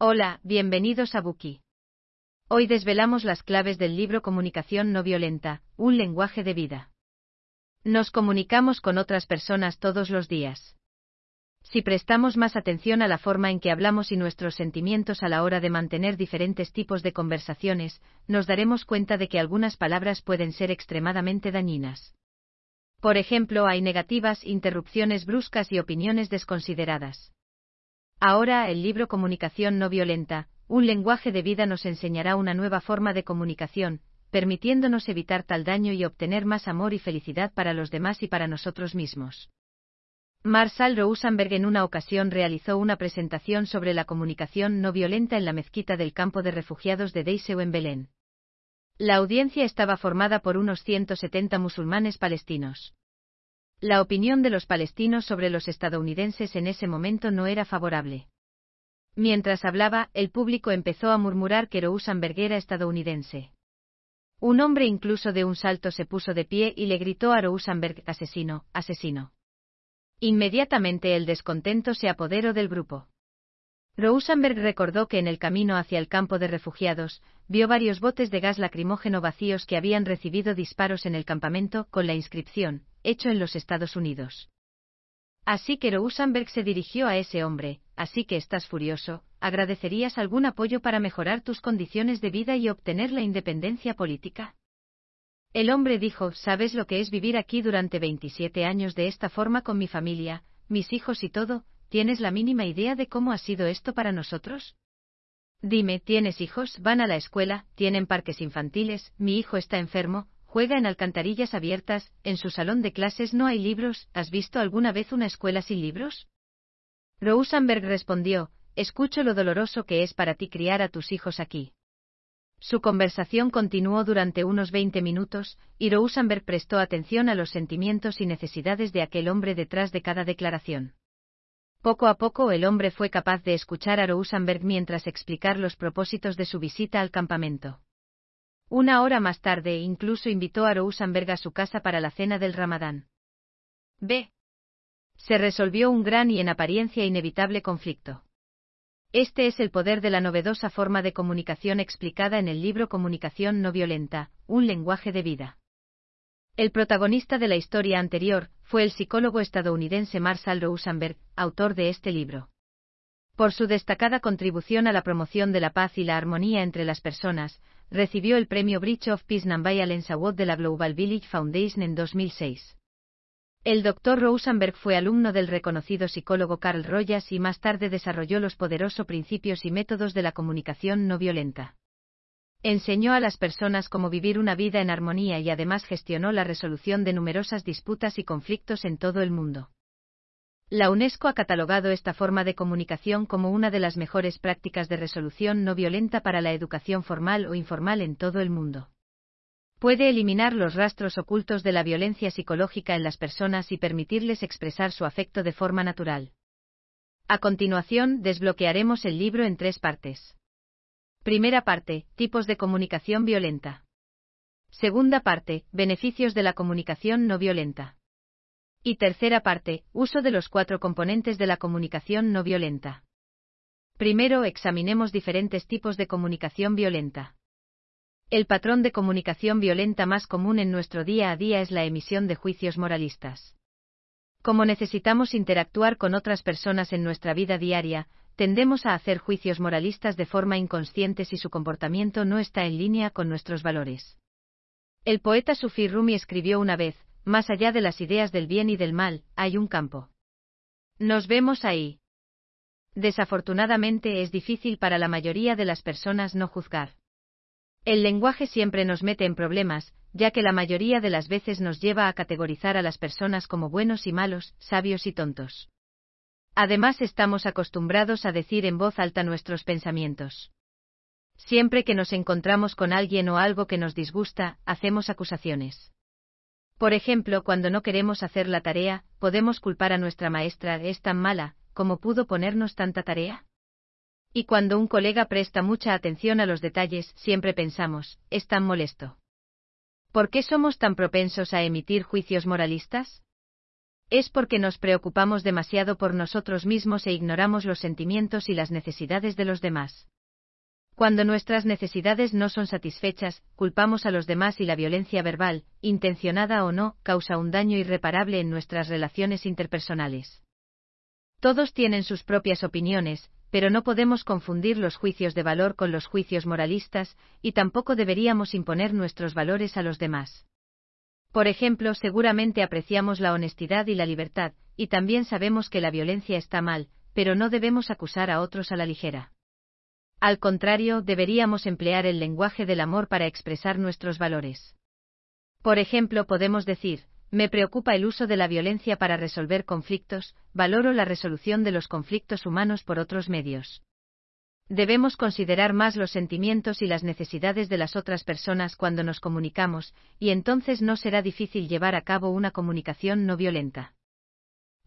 Hola, bienvenidos a Buki. Hoy desvelamos las claves del libro Comunicación no violenta, un lenguaje de vida. Nos comunicamos con otras personas todos los días. Si prestamos más atención a la forma en que hablamos y nuestros sentimientos a la hora de mantener diferentes tipos de conversaciones, nos daremos cuenta de que algunas palabras pueden ser extremadamente dañinas. Por ejemplo, hay negativas, interrupciones bruscas y opiniones desconsideradas. Ahora, el libro Comunicación no violenta, un lenguaje de vida nos enseñará una nueva forma de comunicación, permitiéndonos evitar tal daño y obtener más amor y felicidad para los demás y para nosotros mismos. Marshall Rosenberg en una ocasión realizó una presentación sobre la comunicación no violenta en la mezquita del campo de refugiados de Deiseu en Belén. La audiencia estaba formada por unos 170 musulmanes palestinos. La opinión de los palestinos sobre los estadounidenses en ese momento no era favorable. Mientras hablaba, el público empezó a murmurar que Rosenberg era estadounidense. Un hombre incluso de un salto se puso de pie y le gritó a Rosenberg, asesino, asesino. Inmediatamente el descontento se apoderó del grupo. Rosenberg recordó que en el camino hacia el campo de refugiados, vio varios botes de gas lacrimógeno vacíos que habían recibido disparos en el campamento con la inscripción, hecho en los Estados Unidos. Así que Rosenberg se dirigió a ese hombre, así que estás furioso, ¿agradecerías algún apoyo para mejorar tus condiciones de vida y obtener la independencia política? El hombre dijo, ¿sabes lo que es vivir aquí durante 27 años de esta forma con mi familia, mis hijos y todo? ¿Tienes la mínima idea de cómo ha sido esto para nosotros? Dime, ¿tienes hijos? ¿Van a la escuela? ¿Tienen parques infantiles? Mi hijo está enfermo, juega en alcantarillas abiertas, en su salón de clases no hay libros, ¿has visto alguna vez una escuela sin libros? Rosenberg respondió, escucho lo doloroso que es para ti criar a tus hijos aquí. Su conversación continuó durante unos 20 minutos, y Rosenberg prestó atención a los sentimientos y necesidades de aquel hombre detrás de cada declaración. Poco a poco el hombre fue capaz de escuchar a Rosenberg mientras explicar los propósitos de su visita al campamento. Una hora más tarde incluso invitó a Rosenberg a su casa para la cena del Ramadán. B. Se resolvió un gran y en apariencia inevitable conflicto. Este es el poder de la novedosa forma de comunicación explicada en el libro Comunicación no violenta, un lenguaje de vida. El protagonista de la historia anterior fue el psicólogo estadounidense Marshall Rosenberg, autor de este libro. Por su destacada contribución a la promoción de la paz y la armonía entre las personas, recibió el premio Bridge of Peace Nonviolence Award de la Global Village Foundation en 2006. El Dr. Rosenberg fue alumno del reconocido psicólogo Carl Rogers y más tarde desarrolló los poderosos principios y métodos de la comunicación no violenta. Enseñó a las personas cómo vivir una vida en armonía y además gestionó la resolución de numerosas disputas y conflictos en todo el mundo. La UNESCO ha catalogado esta forma de comunicación como una de las mejores prácticas de resolución no violenta para la educación formal o informal en todo el mundo. Puede eliminar los rastros ocultos de la violencia psicológica en las personas y permitirles expresar su afecto de forma natural. A continuación, desbloquearemos el libro en tres partes. Primera parte, tipos de comunicación violenta. Segunda parte, beneficios de la comunicación no violenta. Y tercera parte, uso de los cuatro componentes de la comunicación no violenta. Primero examinemos diferentes tipos de comunicación violenta. El patrón de comunicación violenta más común en nuestro día a día es la emisión de juicios moralistas. Como necesitamos interactuar con otras personas en nuestra vida diaria, tendemos a hacer juicios moralistas de forma inconsciente si su comportamiento no está en línea con nuestros valores. El poeta Sufi Rumi escribió una vez, más allá de las ideas del bien y del mal, hay un campo. Nos vemos ahí. Desafortunadamente es difícil para la mayoría de las personas no juzgar. El lenguaje siempre nos mete en problemas, ya que la mayoría de las veces nos lleva a categorizar a las personas como buenos y malos, sabios y tontos. Además estamos acostumbrados a decir en voz alta nuestros pensamientos. Siempre que nos encontramos con alguien o algo que nos disgusta, hacemos acusaciones. Por ejemplo, cuando no queremos hacer la tarea, podemos culpar a nuestra maestra, es tan mala, como pudo ponernos tanta tarea. Y cuando un colega presta mucha atención a los detalles, siempre pensamos, es tan molesto. ¿Por qué somos tan propensos a emitir juicios moralistas? Es porque nos preocupamos demasiado por nosotros mismos e ignoramos los sentimientos y las necesidades de los demás. Cuando nuestras necesidades no son satisfechas, culpamos a los demás y la violencia verbal, intencionada o no, causa un daño irreparable en nuestras relaciones interpersonales. Todos tienen sus propias opiniones, pero no podemos confundir los juicios de valor con los juicios moralistas, y tampoco deberíamos imponer nuestros valores a los demás. Por ejemplo, seguramente apreciamos la honestidad y la libertad, y también sabemos que la violencia está mal, pero no debemos acusar a otros a la ligera. Al contrario, deberíamos emplear el lenguaje del amor para expresar nuestros valores. Por ejemplo, podemos decir, me preocupa el uso de la violencia para resolver conflictos, valoro la resolución de los conflictos humanos por otros medios. Debemos considerar más los sentimientos y las necesidades de las otras personas cuando nos comunicamos, y entonces no será difícil llevar a cabo una comunicación no violenta.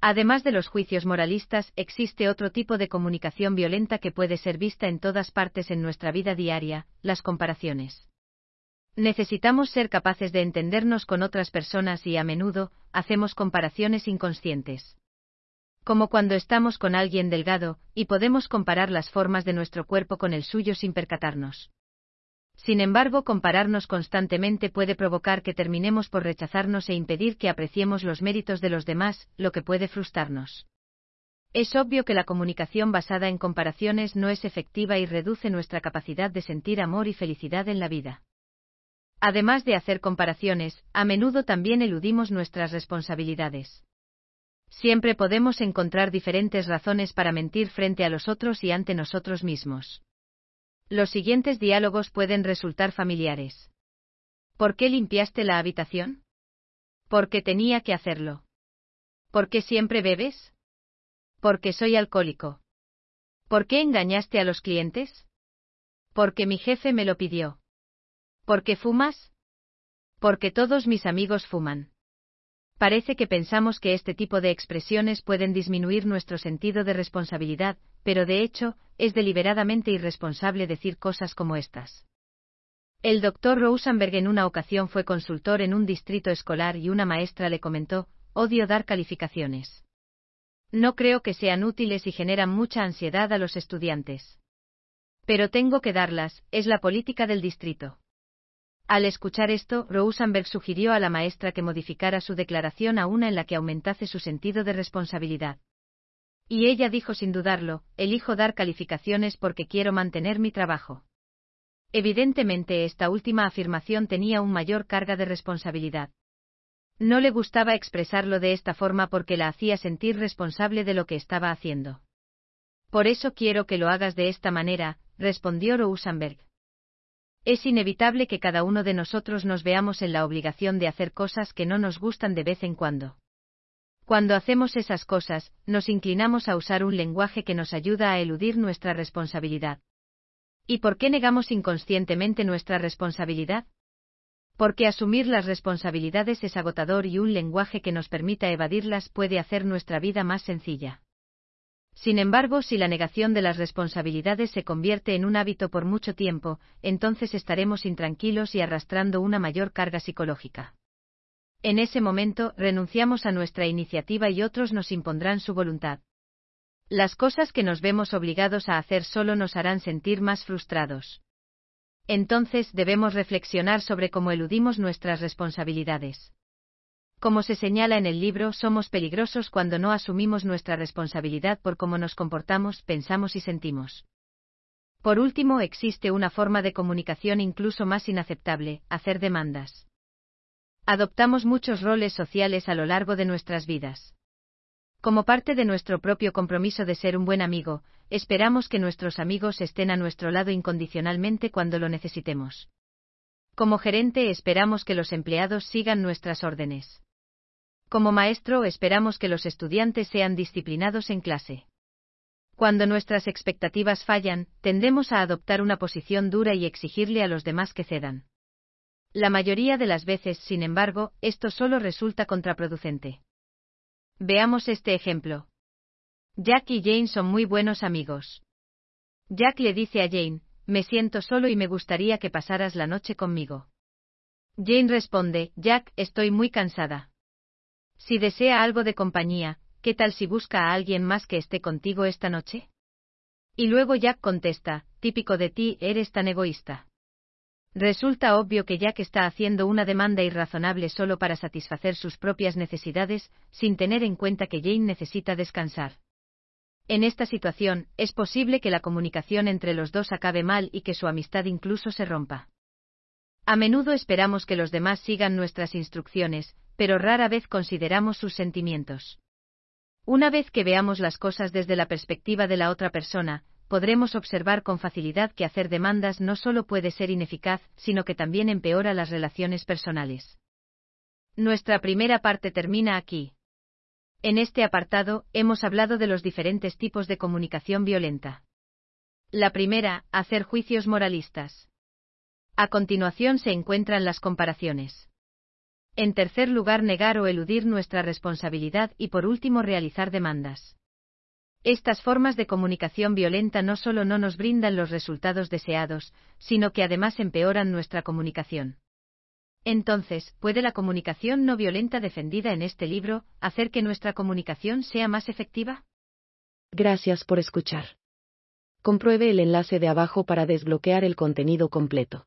Además de los juicios moralistas, existe otro tipo de comunicación violenta que puede ser vista en todas partes en nuestra vida diaria, las comparaciones. Necesitamos ser capaces de entendernos con otras personas y a menudo, hacemos comparaciones inconscientes. Como cuando estamos con alguien delgado, y podemos comparar las formas de nuestro cuerpo con el suyo sin percatarnos. Sin embargo, compararnos constantemente puede provocar que terminemos por rechazarnos e impedir que apreciemos los méritos de los demás, lo que puede frustrarnos. Es obvio que la comunicación basada en comparaciones no es efectiva y reduce nuestra capacidad de sentir amor y felicidad en la vida. Además de hacer comparaciones, a menudo también eludimos nuestras responsabilidades. Siempre podemos encontrar diferentes razones para mentir frente a los otros y ante nosotros mismos. Los siguientes diálogos pueden resultar familiares. ¿Por qué limpiaste la habitación? Porque tenía que hacerlo. ¿Por qué siempre bebes? Porque soy alcohólico. ¿Por qué engañaste a los clientes? Porque mi jefe me lo pidió. ¿Por qué fumas? Porque todos mis amigos fuman. Parece que pensamos que este tipo de expresiones pueden disminuir nuestro sentido de responsabilidad, pero de hecho, es deliberadamente irresponsable decir cosas como estas. El doctor Rosenberg en una ocasión fue consultor en un distrito escolar y una maestra le comentó, odio dar calificaciones. No creo que sean útiles y generan mucha ansiedad a los estudiantes. Pero tengo que darlas, es la política del distrito. Al escuchar esto, Rosenberg sugirió a la maestra que modificara su declaración a una en la que aumentase su sentido de responsabilidad. Y ella dijo sin dudarlo, elijo dar calificaciones porque quiero mantener mi trabajo. Evidentemente esta última afirmación tenía un mayor carga de responsabilidad. No le gustaba expresarlo de esta forma porque la hacía sentir responsable de lo que estaba haciendo. Por eso quiero que lo hagas de esta manera, respondió Rosenberg. Es inevitable que cada uno de nosotros nos veamos en la obligación de hacer cosas que no nos gustan de vez en cuando. Cuando hacemos esas cosas, nos inclinamos a usar un lenguaje que nos ayuda a eludir nuestra responsabilidad. ¿Y por qué negamos inconscientemente nuestra responsabilidad? Porque asumir las responsabilidades es agotador y un lenguaje que nos permita evadirlas puede hacer nuestra vida más sencilla. Sin embargo, si la negación de las responsabilidades se convierte en un hábito por mucho tiempo, entonces estaremos intranquilos y arrastrando una mayor carga psicológica. En ese momento, renunciamos a nuestra iniciativa y otros nos impondrán su voluntad. Las cosas que nos vemos obligados a hacer solo nos harán sentir más frustrados. Entonces debemos reflexionar sobre cómo eludimos nuestras responsabilidades. Como se señala en el libro, somos peligrosos cuando no asumimos nuestra responsabilidad por cómo nos comportamos, pensamos y sentimos. Por último, existe una forma de comunicación incluso más inaceptable, hacer demandas. Adoptamos muchos roles sociales a lo largo de nuestras vidas. Como parte de nuestro propio compromiso de ser un buen amigo, esperamos que nuestros amigos estén a nuestro lado incondicionalmente cuando lo necesitemos. Como gerente esperamos que los empleados sigan nuestras órdenes. Como maestro esperamos que los estudiantes sean disciplinados en clase. Cuando nuestras expectativas fallan, tendemos a adoptar una posición dura y exigirle a los demás que cedan. La mayoría de las veces, sin embargo, esto solo resulta contraproducente. Veamos este ejemplo. Jack y Jane son muy buenos amigos. Jack le dice a Jane, me siento solo y me gustaría que pasaras la noche conmigo. Jane responde, Jack, estoy muy cansada. Si desea algo de compañía, ¿qué tal si busca a alguien más que esté contigo esta noche? Y luego Jack contesta, típico de ti, eres tan egoísta. Resulta obvio que Jack está haciendo una demanda irrazonable solo para satisfacer sus propias necesidades, sin tener en cuenta que Jane necesita descansar. En esta situación, es posible que la comunicación entre los dos acabe mal y que su amistad incluso se rompa. A menudo esperamos que los demás sigan nuestras instrucciones, pero rara vez consideramos sus sentimientos. Una vez que veamos las cosas desde la perspectiva de la otra persona, podremos observar con facilidad que hacer demandas no solo puede ser ineficaz, sino que también empeora las relaciones personales. Nuestra primera parte termina aquí. En este apartado, hemos hablado de los diferentes tipos de comunicación violenta. La primera, hacer juicios moralistas. A continuación se encuentran las comparaciones. En tercer lugar, negar o eludir nuestra responsabilidad y por último, realizar demandas. Estas formas de comunicación violenta no solo no nos brindan los resultados deseados, sino que además empeoran nuestra comunicación. Entonces, ¿puede la comunicación no violenta defendida en este libro hacer que nuestra comunicación sea más efectiva? Gracias por escuchar. Compruebe el enlace de abajo para desbloquear el contenido completo.